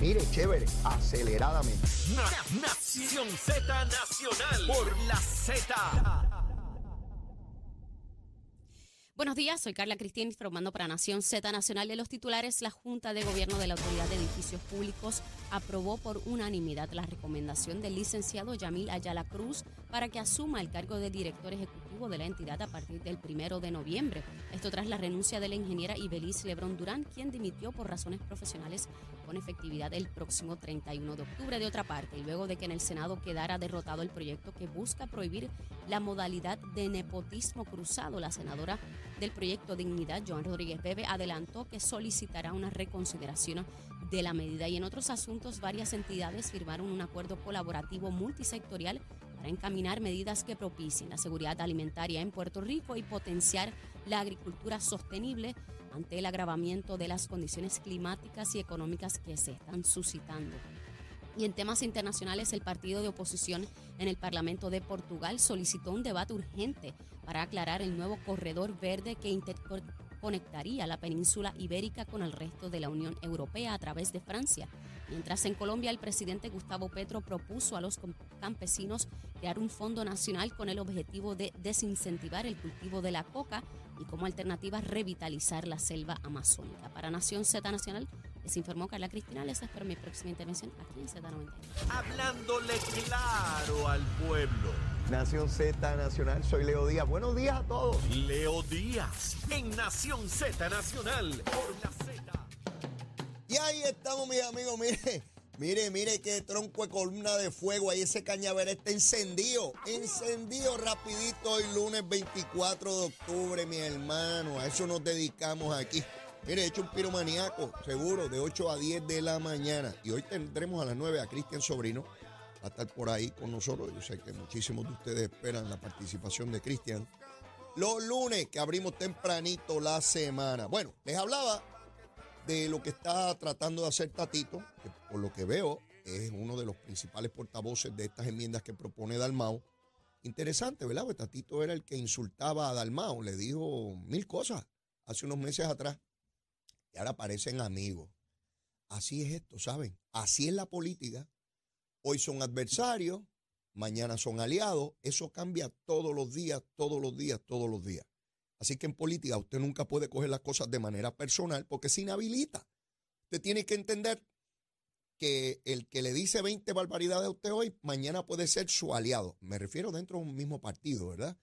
mire, chévere, aceleradamente. Nación Z Nacional por la Z. Buenos días, soy Carla Cristín informando para Nación Z Nacional de los titulares. La Junta de Gobierno de la Autoridad de Edificios Públicos aprobó por unanimidad la recomendación del licenciado Yamil Ayala Cruz para que asuma el cargo de director ejecutivo de la entidad a partir del primero de noviembre. Esto tras la renuncia de la ingeniera Ibeliz Lebrón Durán, quien dimitió por razones profesionales con efectividad el próximo 31 de octubre. De otra parte, y luego de que en el Senado quedara derrotado el proyecto que busca prohibir la modalidad de nepotismo cruzado, la senadora del proyecto Dignidad, Joan Rodríguez Bebe, adelantó que solicitará una reconsideración de la medida. Y en otros asuntos, varias entidades firmaron un acuerdo colaborativo multisectorial para encaminar medidas que propicien la seguridad alimentaria en Puerto Rico y potenciar la agricultura sostenible ante el agravamiento de las condiciones climáticas y económicas que se están suscitando. Y en temas internacionales, el partido de oposición en el Parlamento de Portugal solicitó un debate urgente para aclarar el nuevo corredor verde que interconectaría la península ibérica con el resto de la Unión Europea a través de Francia. Mientras en Colombia el presidente Gustavo Petro propuso a los campesinos crear un fondo nacional con el objetivo de desincentivar el cultivo de la coca y como alternativa revitalizar la selva amazónica. Para Nación Z Nacional, les informó Carla Cristina. Les espero mi próxima intervención aquí en Z90. Hablándole claro al pueblo. Nación Z Nacional, soy Leo Díaz. Buenos días a todos. Leo Díaz en Nación Z Nacional por la estamos, mis amigos. Mire, mire, mire qué tronco de columna de fuego. Ahí ese cañaveral está encendido. Encendido rapidito hoy lunes 24 de octubre, mi hermano. A eso nos dedicamos aquí. Mire, he hecho un piromaníaco, seguro, de 8 a 10 de la mañana. Y hoy tendremos a las 9 a Cristian Sobrino. A estar por ahí con nosotros. Yo sé que muchísimos de ustedes esperan la participación de Cristian. Los lunes que abrimos tempranito la semana. Bueno, les hablaba de lo que está tratando de hacer Tatito, que por lo que veo es uno de los principales portavoces de estas enmiendas que propone Dalmao. Interesante, ¿verdad? Porque Tatito era el que insultaba a Dalmao, le dijo mil cosas hace unos meses atrás y ahora parecen amigos. Así es esto, ¿saben? Así es la política. Hoy son adversarios, mañana son aliados. Eso cambia todos los días, todos los días, todos los días. Así que en política usted nunca puede coger las cosas de manera personal porque se inhabilita. Usted tiene que entender que el que le dice 20 barbaridades a usted hoy, mañana puede ser su aliado. Me refiero dentro de un mismo partido, ¿verdad?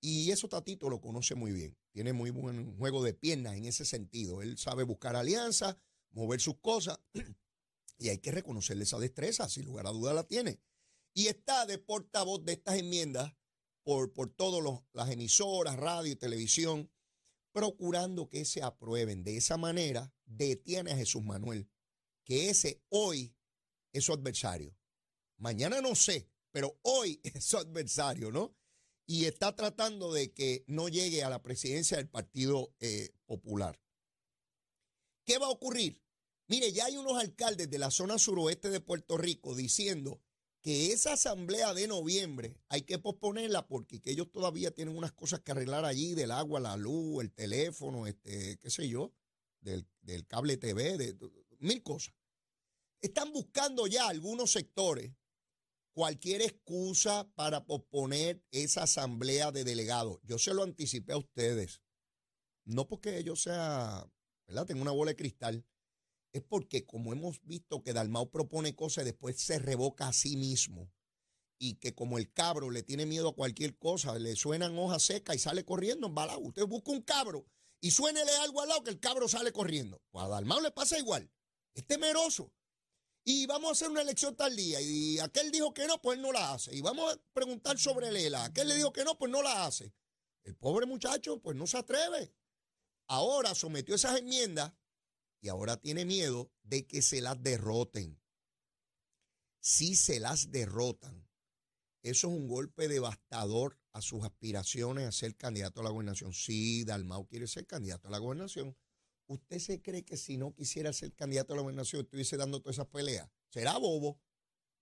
Y eso Tatito lo conoce muy bien. Tiene muy buen juego de piernas en ese sentido. Él sabe buscar alianzas, mover sus cosas. Y hay que reconocerle esa destreza, sin lugar a duda la tiene. Y está de portavoz de estas enmiendas por, por todas las emisoras, radio y televisión, procurando que se aprueben. De esa manera, detiene a Jesús Manuel, que ese hoy es su adversario. Mañana no sé, pero hoy es su adversario, ¿no? y está tratando de que no llegue a la presidencia del Partido eh, Popular. ¿Qué va a ocurrir? Mire, ya hay unos alcaldes de la zona suroeste de Puerto Rico diciendo que esa asamblea de noviembre hay que posponerla porque ellos todavía tienen unas cosas que arreglar allí, del agua, la luz, el teléfono, este, qué sé yo, del, del cable TV, de mil cosas. Están buscando ya algunos sectores cualquier excusa para posponer esa asamblea de delegados. Yo se lo anticipé a ustedes. No porque yo sea, ¿verdad? Tengo una bola de cristal. Es porque como hemos visto que Dalmau propone cosas y después se revoca a sí mismo. Y que como el cabro le tiene miedo a cualquier cosa, le suenan hojas secas y sale corriendo en balao. Usted busca un cabro y suénele algo al lado que el cabro sale corriendo. Pues a Dalmau le pasa igual. Es temeroso y vamos a hacer una elección tal día. Y aquel dijo que no, pues él no la hace. Y vamos a preguntar sobre Lela. Aquel le dijo que no, pues no la hace. El pobre muchacho, pues no se atreve. Ahora sometió esas enmiendas y ahora tiene miedo de que se las derroten. Si se las derrotan, eso es un golpe devastador a sus aspiraciones a ser candidato a la gobernación. Sí, Dalmau quiere ser candidato a la gobernación ¿Usted se cree que si no quisiera ser candidato a la gobernación estuviese dando todas esas peleas? Será bobo.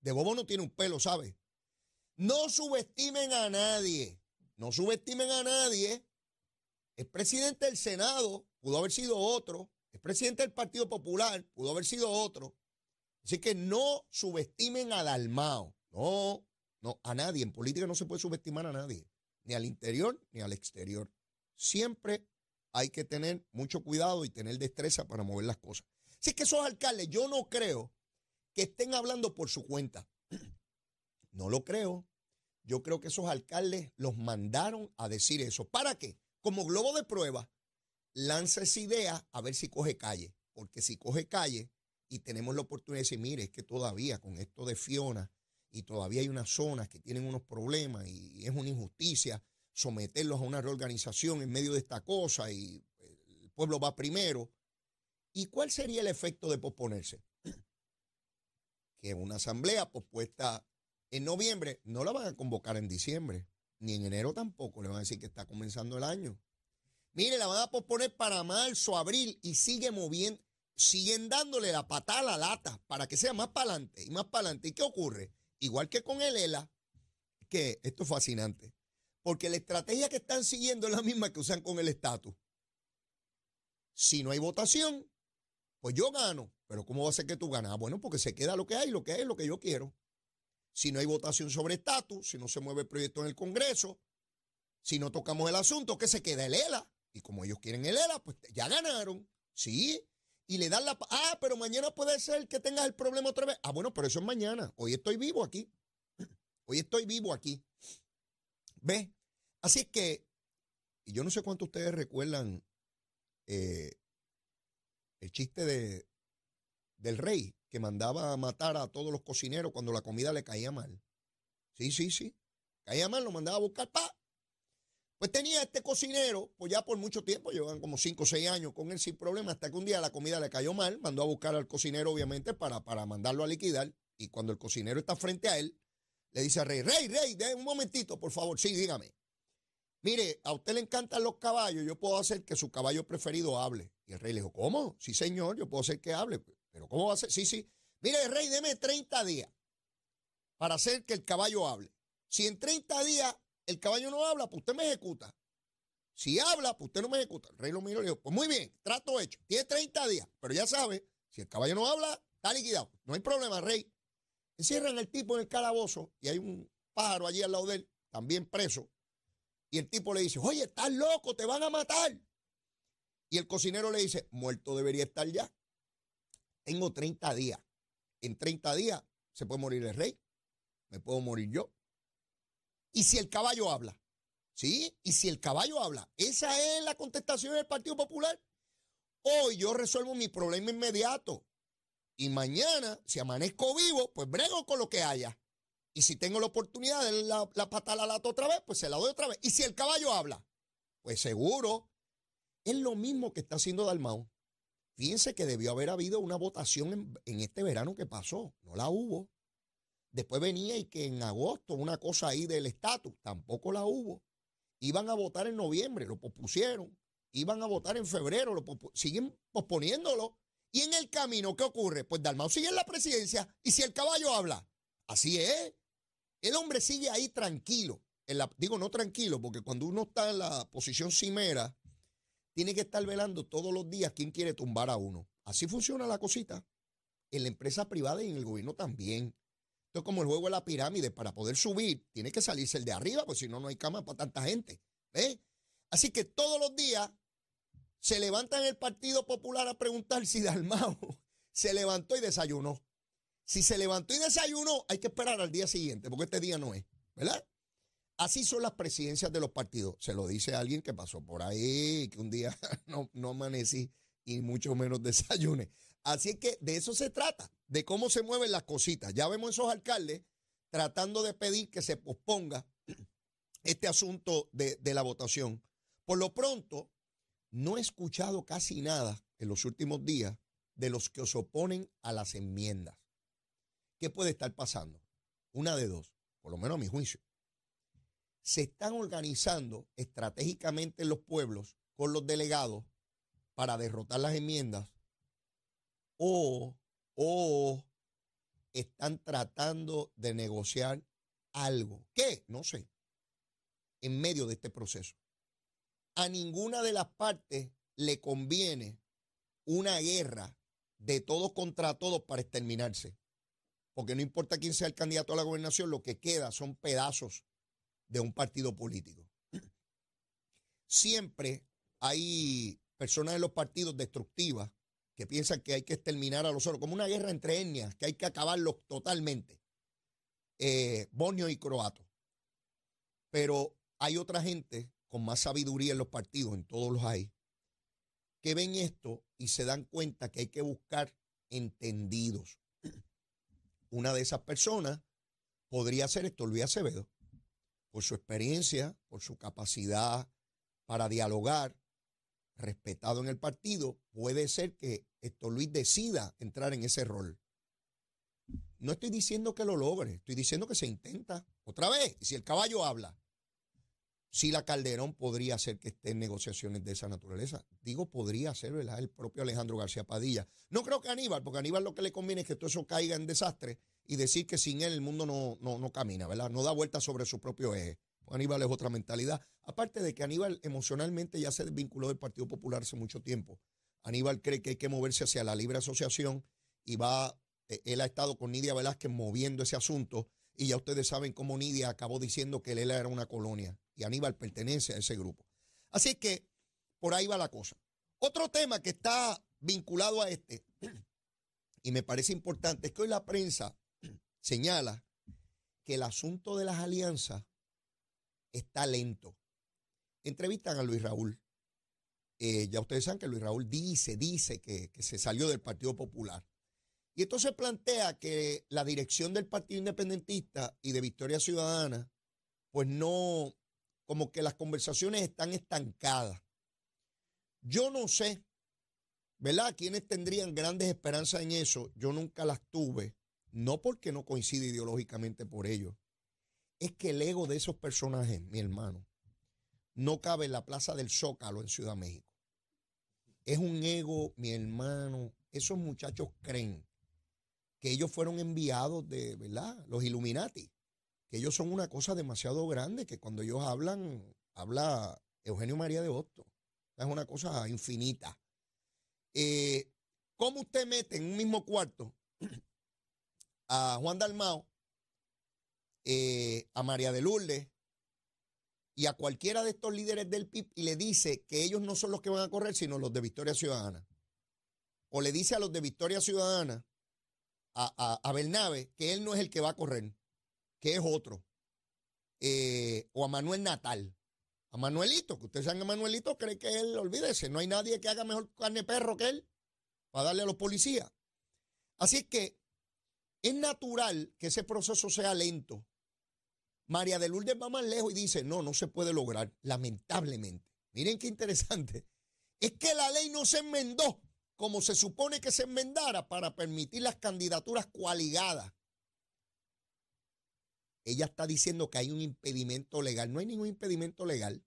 De bobo no tiene un pelo, ¿sabe? No subestimen a nadie. No subestimen a nadie. Es presidente del Senado, pudo haber sido otro. Es presidente del Partido Popular, pudo haber sido otro. Así que no subestimen al almao. No, no, a nadie. En política no se puede subestimar a nadie, ni al interior ni al exterior. Siempre hay que tener mucho cuidado y tener destreza para mover las cosas. Así que esos alcaldes, yo no creo que estén hablando por su cuenta. No lo creo. Yo creo que esos alcaldes los mandaron a decir eso. ¿Para qué? Como globo de prueba, lanza esa idea a ver si coge calle. Porque si coge calle y tenemos la oportunidad de decir, mire, es que todavía con esto de Fiona y todavía hay unas zonas que tienen unos problemas y es una injusticia someterlos a una reorganización en medio de esta cosa y el pueblo va primero. ¿Y cuál sería el efecto de posponerse? Que una asamblea pospuesta en noviembre no la van a convocar en diciembre, ni en enero tampoco, le van a decir que está comenzando el año. Mire, la van a posponer para marzo, abril y sigue moviendo, siguen dándole la patada a la lata para que sea más para adelante y más para adelante. ¿Y qué ocurre? Igual que con el ELA, que esto es fascinante, porque la estrategia que están siguiendo es la misma que usan con el estatus. Si no hay votación, pues yo gano. Pero ¿cómo va a ser que tú ganas? Ah, bueno, porque se queda lo que hay, lo que hay lo que yo quiero. Si no hay votación sobre estatus, si no se mueve el proyecto en el Congreso, si no tocamos el asunto, ¿qué se queda? El ELA. Y como ellos quieren el ELA, pues ya ganaron. Sí. Y le dan la... Ah, pero mañana puede ser que tengas el problema otra vez. Ah, bueno, pero eso es mañana. Hoy estoy vivo aquí. Hoy estoy vivo aquí. ¿Ve? Así que, y yo no sé cuánto ustedes recuerdan eh, el chiste de, del rey que mandaba a matar a todos los cocineros cuando la comida le caía mal. Sí, sí, sí. Caía mal, lo mandaba a buscar. ¡Pa! Pues tenía este cocinero, pues ya por mucho tiempo, llevan como 5 o 6 años con él sin problema, hasta que un día la comida le cayó mal, mandó a buscar al cocinero, obviamente, para, para mandarlo a liquidar. Y cuando el cocinero está frente a él, le dice al rey, rey, rey, de un momentito, por favor, sí, dígame. Mire, a usted le encantan los caballos, yo puedo hacer que su caballo preferido hable. Y el rey le dijo, ¿cómo? Sí, señor, yo puedo hacer que hable. Pero ¿cómo va a ser? Sí, sí. Mire, rey, deme 30 días para hacer que el caballo hable. Si en 30 días el caballo no habla, pues usted me ejecuta. Si habla, pues usted no me ejecuta. El rey lo miró y dijo, pues muy bien, trato hecho. Tiene 30 días, pero ya sabe, si el caballo no habla, está liquidado. No hay problema, rey. Encierran el tipo en el calabozo y hay un pájaro allí al lado de él, también preso. Y el tipo le dice, oye, estás loco, te van a matar. Y el cocinero le dice, muerto debería estar ya. Tengo 30 días. En 30 días se puede morir el rey, me puedo morir yo. ¿Y si el caballo habla? ¿Sí? ¿Y si el caballo habla? Esa es la contestación del Partido Popular. Hoy yo resuelvo mi problema inmediato. Y mañana, si amanezco vivo, pues brego con lo que haya. Y si tengo la oportunidad de la, la pata a la lata otra vez, pues se la doy otra vez. Y si el caballo habla, pues seguro. Es lo mismo que está haciendo Dalmau. Fíjense que debió haber habido una votación en este verano que pasó. No la hubo. Después venía y que en agosto una cosa ahí del estatus, tampoco la hubo. Iban a votar en noviembre, lo pospusieron. Iban a votar en febrero, lo siguen posponiéndolo. Y en el camino, ¿qué ocurre? Pues Dalmau sigue en la presidencia y si el caballo habla, así es. El hombre sigue ahí tranquilo. En digo, no tranquilo, porque cuando uno está en la posición cimera, tiene que estar velando todos los días quién quiere tumbar a uno. Así funciona la cosita. En la empresa privada y en el gobierno también. Esto es como el juego de la pirámide. Para poder subir, tiene que salirse el de arriba, porque si no, no hay cama para tanta gente. ¿Ves? Así que todos los días se levantan el Partido Popular a preguntar si Dalmao se levantó y desayunó. Si se levantó y desayunó, hay que esperar al día siguiente, porque este día no es, ¿verdad? Así son las presidencias de los partidos. Se lo dice alguien que pasó por ahí, que un día no, no amanecí y mucho menos desayuné. Así es que de eso se trata, de cómo se mueven las cositas. Ya vemos esos alcaldes tratando de pedir que se posponga este asunto de, la votación. Por lo pronto, no he escuchado casi nada en los últimos días de los que se oponen a las enmiendas. ¿Qué puede estar pasando? Una de dos, por lo menos a mi juicio. Se están organizando estratégicamente los pueblos con los delegados para derrotar las enmiendas o, o están tratando de negociar algo. ¿Qué? No sé. En medio de este proceso. A ninguna de las partes le conviene una guerra de todos contra todos para exterminarse. Porque no importa quién sea el candidato a la gobernación, lo que queda son pedazos de un partido político. Siempre hay personas en los partidos destructivas que piensan que hay que exterminar a los otros, como una guerra entre etnias, que hay que acabarlos totalmente, eh, y croato. Pero hay otra gente con más sabiduría en los partidos, en todos los hay, que ven esto y se dan cuenta que hay que buscar entendidos. Una de esas personas podría ser Héctor Luis Acevedo, por su experiencia, por su capacidad para dialogar, respetado en el partido, puede ser que Héctor Luis decida entrar en ese rol. No estoy diciendo que lo logre, estoy diciendo que se intenta otra vez. Si el caballo habla, si la Calderón podría ser que esté en negociaciones de esa naturaleza. Digo, podría ser, ¿verdad? El propio Alejandro García Padilla. No creo que Aníbal, porque Aníbal lo que le conviene es que todo eso caiga en desastre y decir que sin él el mundo no, no, no camina, ¿verdad? No da vuelta sobre su propio eje. Aníbal es otra mentalidad. Aparte de que Aníbal emocionalmente ya se desvinculó del Partido Popular hace mucho tiempo. Aníbal cree que hay que moverse hacia la libre asociación y va, eh, él ha estado con Nidia Velázquez moviendo ese asunto y ya ustedes saben cómo Nidia acabó diciendo que él era una colonia y Aníbal pertenece a ese grupo. Así que por ahí va la cosa. Otro tema que está vinculado a este, y me parece importante, es que hoy la prensa señala que el asunto de las alianzas está lento. Entrevistan a Luis Raúl. Eh, ya ustedes saben que Luis Raúl dice, dice que, que se salió del Partido Popular. Y entonces plantea que la dirección del Partido Independentista y de Victoria Ciudadana, pues no, como que las conversaciones están estancadas. Yo no sé, ¿verdad? Quienes tendrían grandes esperanzas en eso, yo nunca las tuve, no porque no coincide ideológicamente por ello. Es que el ego de esos personajes, mi hermano, no cabe en la Plaza del Zócalo en Ciudad México. Es un ego, mi hermano. Esos muchachos creen que ellos fueron enviados de, ¿verdad? Los Illuminati, que ellos son una cosa demasiado grande, que cuando ellos hablan, habla Eugenio María de Hostos. Es una cosa infinita. Eh, ¿Cómo usted mete en un mismo cuarto a Juan Dalmao, eh, a María de Lourdes y a cualquiera de estos líderes del PIB y le dice que ellos no son los que van a correr, sino los de Victoria Ciudadana? O le dice a los de Victoria Ciudadana a, a, Bernabe que él no es el que va a correr, que es otro. Eh, o a Manuel Natal. A Manuelito, que ustedes saben que Manuelito cree que él, olvídese, no hay nadie que haga mejor carne perro que él para darle a los policías. Así que es natural que ese proceso sea lento. María de Lourdes va más lejos y dice, no, no se puede lograr, lamentablemente. Miren qué interesante. Es que la ley no se enmendó como se supone que se enmendara para permitir las candidaturas coaligadas. Ella está diciendo que hay un impedimento legal. No hay ningún impedimento legal.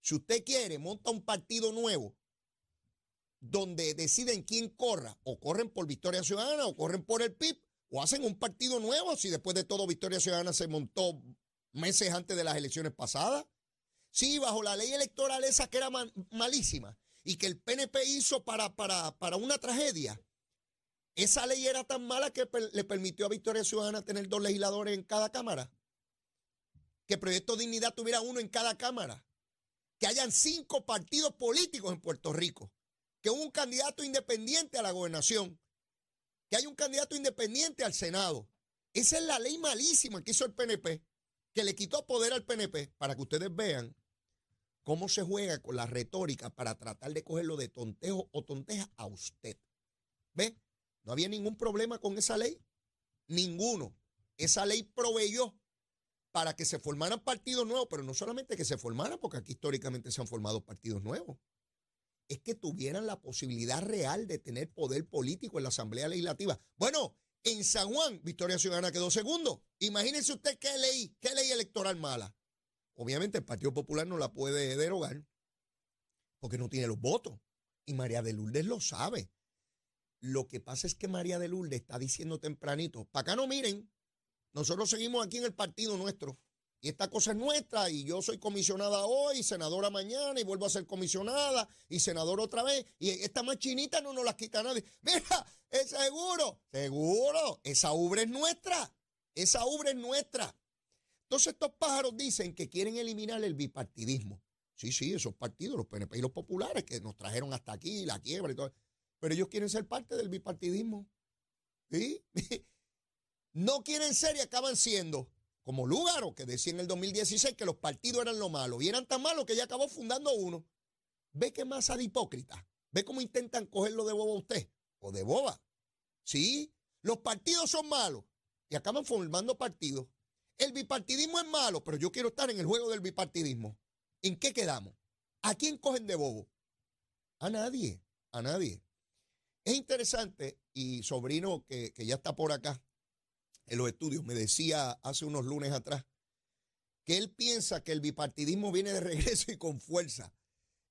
Si usted quiere, monta un partido nuevo donde deciden quién corra, o corren por Victoria Ciudadana, o corren por el PIB, o hacen un partido nuevo, si después de todo Victoria Ciudadana se montó meses antes de las elecciones pasadas. Sí, bajo la ley electoral esa que era malísima, y que el PNP hizo para, para, para una tragedia. Esa ley era tan mala que le permitió a Victoria Ciudadana tener dos legisladores en cada cámara. Que Proyecto Dignidad tuviera uno en cada cámara. Que hayan cinco partidos políticos en Puerto Rico. Que un candidato independiente a la gobernación. Que haya un candidato independiente al Senado. Esa es la ley malísima que hizo el PNP. Que le quitó poder al PNP para que ustedes vean cómo se juega con la retórica para tratar de cogerlo de tontejo o tonteja a usted. ¿Ve? No había ningún problema con esa ley. Ninguno. Esa ley proveyó para que se formaran partidos nuevos, pero no solamente que se formaran, porque aquí históricamente se han formado partidos nuevos, es que tuvieran la posibilidad real de tener poder político en la Asamblea Legislativa. Bueno, en San Juan, Victoria Ciudadana quedó segundo. Imagínense usted qué ley, qué ley electoral mala. Obviamente el Partido Popular no la puede derogar porque no tiene los votos. Y María de Lourdes lo sabe. Lo que pasa es que María de Lourdes está diciendo tempranito, para acá no miren, nosotros seguimos aquí en el partido nuestro. Esta cosa es nuestra y yo soy comisionada hoy, senadora mañana y vuelvo a ser comisionada y senador otra vez y esta machinita no nos la quita nadie. Mira, es seguro, seguro, esa ubre es nuestra, esa ubre es nuestra. Entonces estos pájaros dicen que quieren eliminar el bipartidismo. Sí, sí, esos partidos, los PNP y los populares que nos trajeron hasta aquí, la quiebra y todo. Pero ellos quieren ser parte del bipartidismo. ¿Sí? no quieren ser y acaban siendo como Lúgaro, que decía en el 2016 que los partidos eran lo malo, y eran tan malos que ya acabó fundando uno. ¿Ve qué masa de hipócrita? ¿Ve cómo intentan cogerlo de boba usted? O de boba. Sí, los partidos son malos y acaban formando partidos. El bipartidismo es malo, pero yo quiero estar en el juego del bipartidismo. ¿En qué quedamos? ¿A quién cogen de bobo? A nadie, a nadie. Es interesante, y sobrino que, que ya está por acá, en los estudios, me decía hace unos lunes atrás que él piensa que el bipartidismo viene de regreso y con fuerza.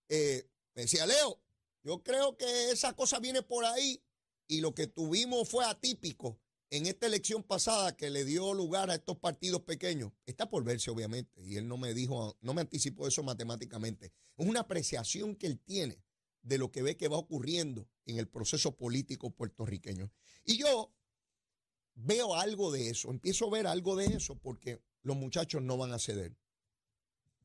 Eh, me decía, Leo, yo creo que esa cosa viene por ahí y lo que tuvimos fue atípico en esta elección pasada que le dio lugar a estos partidos pequeños. Está por verse, obviamente, y él no me dijo, no me anticipó eso matemáticamente. Es una apreciación que él tiene de lo que ve que va ocurriendo en el proceso político puertorriqueño. Y yo veo algo de eso, empiezo a ver algo de eso porque los muchachos no van a ceder.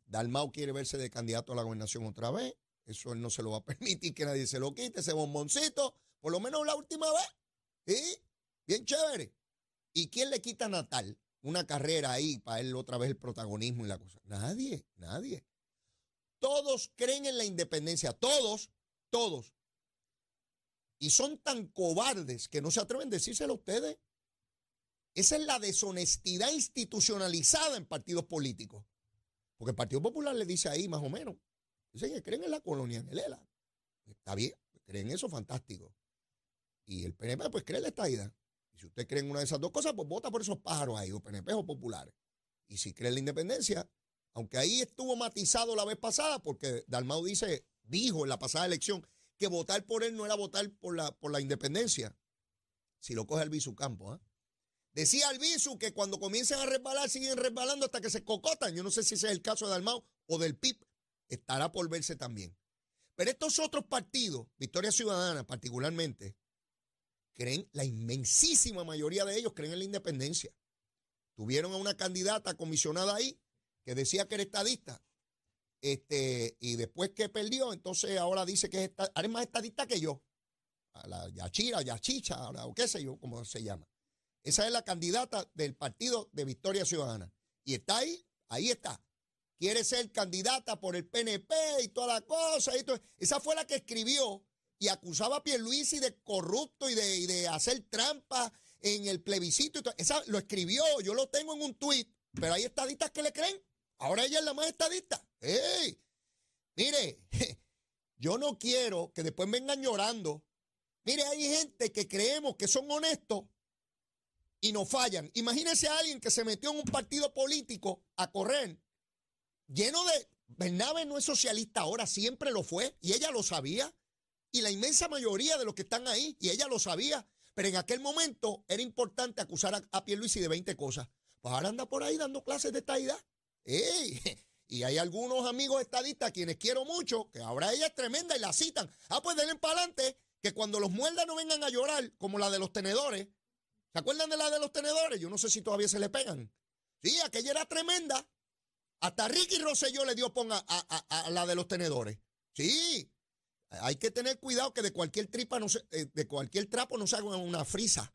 Dalmau quiere verse de candidato a la gobernación otra vez. Eso él no se lo va a permitir que nadie se lo quite, ese bomboncito, por lo menos la última vez. ¿Sí? Bien chévere. ¿Y quién le quita a Natal una carrera ahí para él otra vez el protagonismo y la cosa? Nadie, nadie. Todos creen en la independencia, todos, todos. Y son tan cobardes que no se atreven a decírselo a ustedes. Esa es la deshonestidad institucionalizada en partidos políticos. Porque el Partido Popular le dice ahí más o menos, dicen que creen en la colonia en el ELA. Está bien, creen eso, fantástico. Y el PNP pues cree en la estadidad. Y si usted cree en una de esas dos cosas, pues vota por esos pájaros ahí, o PNP o populares. Y si cree en la independencia, aunque ahí estuvo matizado la vez pasada, porque Dalmau dice, dijo en la pasada elección, que votar por él no era votar por la, por la independencia. Si lo coge el Campo, ¿ah? Decía Albizu que cuando comiencen a resbalar, siguen resbalando hasta que se cocotan. Yo no sé si ese es el caso de Dalmau o del PIB. Estará por verse también. Pero estos otros partidos, Victoria Ciudadana particularmente, creen, la inmensísima mayoría de ellos creen en la independencia. Tuvieron a una candidata comisionada ahí que decía que era estadista. Este, y después que perdió, entonces ahora dice que es, ahora es más estadista que yo. A la Yachira, Yachicha, o qué sé yo, cómo se llama. Esa es la candidata del partido de Victoria Ciudadana. Y está ahí, ahí está. Quiere ser candidata por el PNP y toda la cosa. Y Esa fue la que escribió y acusaba a Pierluisi de corrupto y de, de hacer trampa en el plebiscito. Esa lo escribió, yo lo tengo en un tuit, pero hay estadistas que le creen. Ahora ella es la más estadista. ¡Ey! Mire, yo no quiero que después vengan llorando. Mire, hay gente que creemos que son honestos y no fallan. Imagínense a alguien que se metió en un partido político a correr, lleno de... Bernabe no es socialista ahora, siempre lo fue, y ella lo sabía. Y la inmensa mayoría de los que están ahí, y ella lo sabía. Pero en aquel momento era importante acusar a, a Pierluisi de 20 cosas. Pues ahora anda por ahí dando clases de estadidad. ¡Ey! Y hay algunos amigos estadistas quienes quiero mucho, que ahora ella es tremenda y la citan. Ah, pues denle para adelante, que cuando los muerdan no vengan a llorar, como la de los tenedores, ¿Se acuerdan de la de los tenedores? Yo no sé si todavía se le pegan. Sí, aquella era tremenda. Hasta Ricky Rosselló le dio ponga a, la de los tenedores. Sí, hay que tener cuidado que de cualquier tripa no se, eh, de cualquier trapo no se haga una frisa.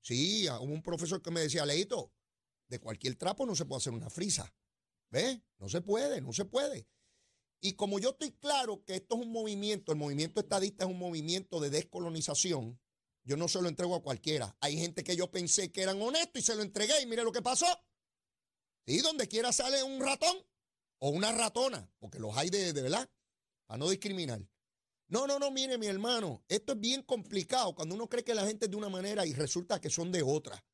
Sí, hubo un profesor que me decía, Leito, de cualquier trapo no se puede hacer una frisa. ¿Ves? No se puede, no se puede. Y como yo estoy claro que esto es un movimiento, el movimiento estadista es un movimiento de descolonización, yo no se lo entrego a cualquiera. Hay gente que yo pensé que eran honestos y se lo entregué y mire lo que pasó. Sí, donde quiera sale un ratón o una ratona, porque los hay de, de verdad, para no discriminar. No, no, no, mire mi hermano, esto es bien complicado cuando uno cree que la gente es de una manera y resulta que son de otra.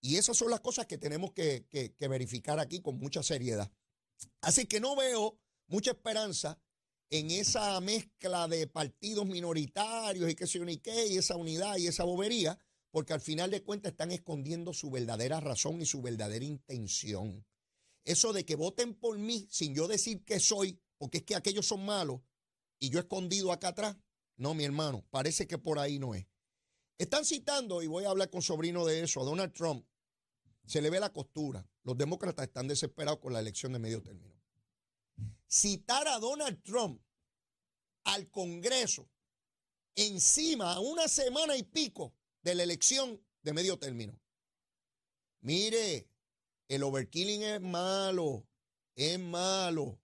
Y esas son las cosas que tenemos que, que verificar aquí con mucha seriedad. Así que no veo mucha esperanza en esa mezcla de partidos minoritarios y qué sé yo y esa unidad y esa bobería, porque al final de cuentas están escondiendo su verdadera razón y su verdadera intención. Eso de que voten por mí sin yo decir que soy, porque es que aquellos son malos y yo escondido acá atrás. No, mi hermano, parece que por ahí no es. Están citando, y voy a hablar con sobrino de eso, a Donald Trump. Se le ve la costura. Los demócratas están desesperados con la elección de medio término. Citar a Donald Trump al Congreso encima a una semana y pico de la elección de medio término. Mire, el overkilling es malo, es malo.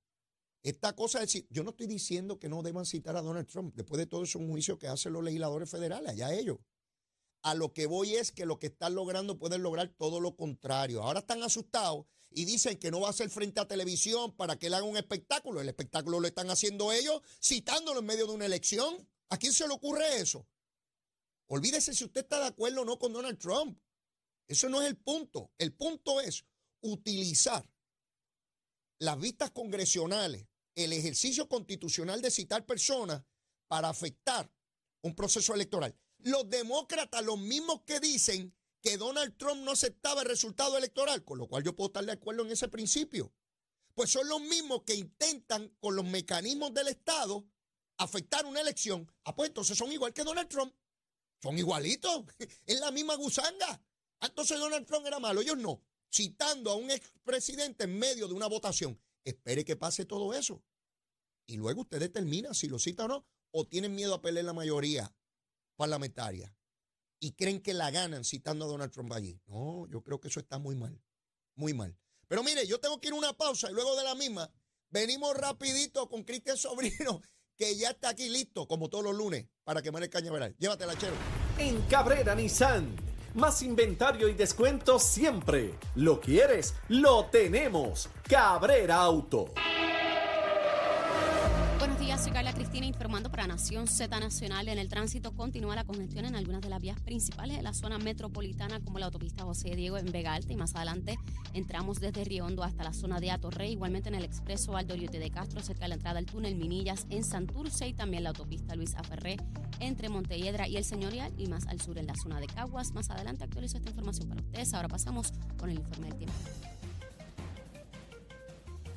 Esta cosa es, yo no estoy diciendo que no deban citar a Donald Trump. Después de todo es un juicio que hacen los legisladores federales, allá ellos. A lo que voy es que lo que están logrando pueden lograr todo lo contrario. Ahora están asustados y dicen que no va a ser frente a televisión para que él haga un espectáculo. El espectáculo lo están haciendo ellos citándolo en medio de una elección. ¿A quién se le ocurre eso? Olvídese si usted está de acuerdo o no con Donald Trump. Eso no es el punto. El punto es utilizar las vistas congresionales, el ejercicio constitucional de citar personas para afectar un proceso electoral. Los demócratas, los mismos que dicen que Donald Trump no aceptaba el resultado electoral, con lo cual yo puedo estar de acuerdo en ese principio, pues son los mismos que intentan con los mecanismos del Estado afectar una elección. Ah, pues entonces son igual que Donald Trump. Son igualitos. Es la misma gusanga. Ah, entonces Donald Trump era malo. Ellos no. Citando a un expresidente en medio de una votación. Espere que pase todo eso. Y luego usted determina si lo cita o no. O tienen miedo a pelear la mayoría parlamentaria. Y creen que la ganan citando a Donald Trump allí. No, yo creo que eso está muy mal. Muy mal. Pero mire, yo tengo que ir a una pausa y luego de la misma venimos rapidito con Cristian Sobrino que ya está aquí listo, como todos los lunes, para quemar el cañaveral. Llévatela, chero. En Cabrera Nissan. Más inventario y descuento siempre. ¿Lo quieres? Lo tenemos. Cabrera Auto. Buenos días, soy Carla Cristina informando para Nación Z Nacional. En el tránsito continúa la congestión en algunas de las vías principales de la zona metropolitana, como la autopista José Diego en Vega Alta. Y más adelante entramos desde Riondo hasta la zona de Atorrey. Igualmente en el expreso Aldo de Castro, cerca de la entrada al túnel Minillas en Santurce. Y también la autopista Luis Aferré entre Montelledra y el Señorial. Y más al sur en la zona de Caguas. Más adelante actualizo esta información para ustedes. Ahora pasamos con el informe del tiempo.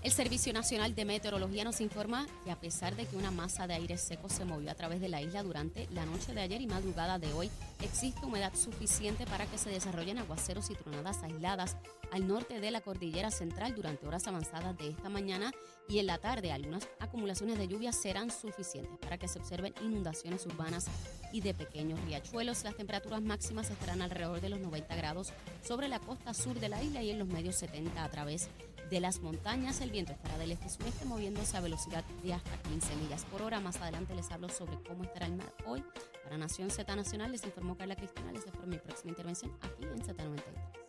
El Servicio Nacional de Meteorología nos informa que a pesar de que una masa de aire seco se movió a través de la isla durante la noche de ayer y madrugada de hoy, existe humedad suficiente para que se desarrollen aguaceros y tronadas aisladas al norte de la cordillera central durante horas avanzadas de esta mañana y en la tarde. Algunas acumulaciones de lluvia serán suficientes para que se observen inundaciones urbanas y de pequeños riachuelos. Las temperaturas máximas estarán alrededor de los 90 grados sobre la costa sur de la isla y en los medios 70 a través de de las montañas. El viento estará del este-sureste moviéndose a velocidad de hasta 15 millas por hora. Más adelante les hablo sobre cómo estará el mar hoy. Para Nación Z Nacional les informó Carla Cristina. Les espero mi próxima intervención aquí en Z93.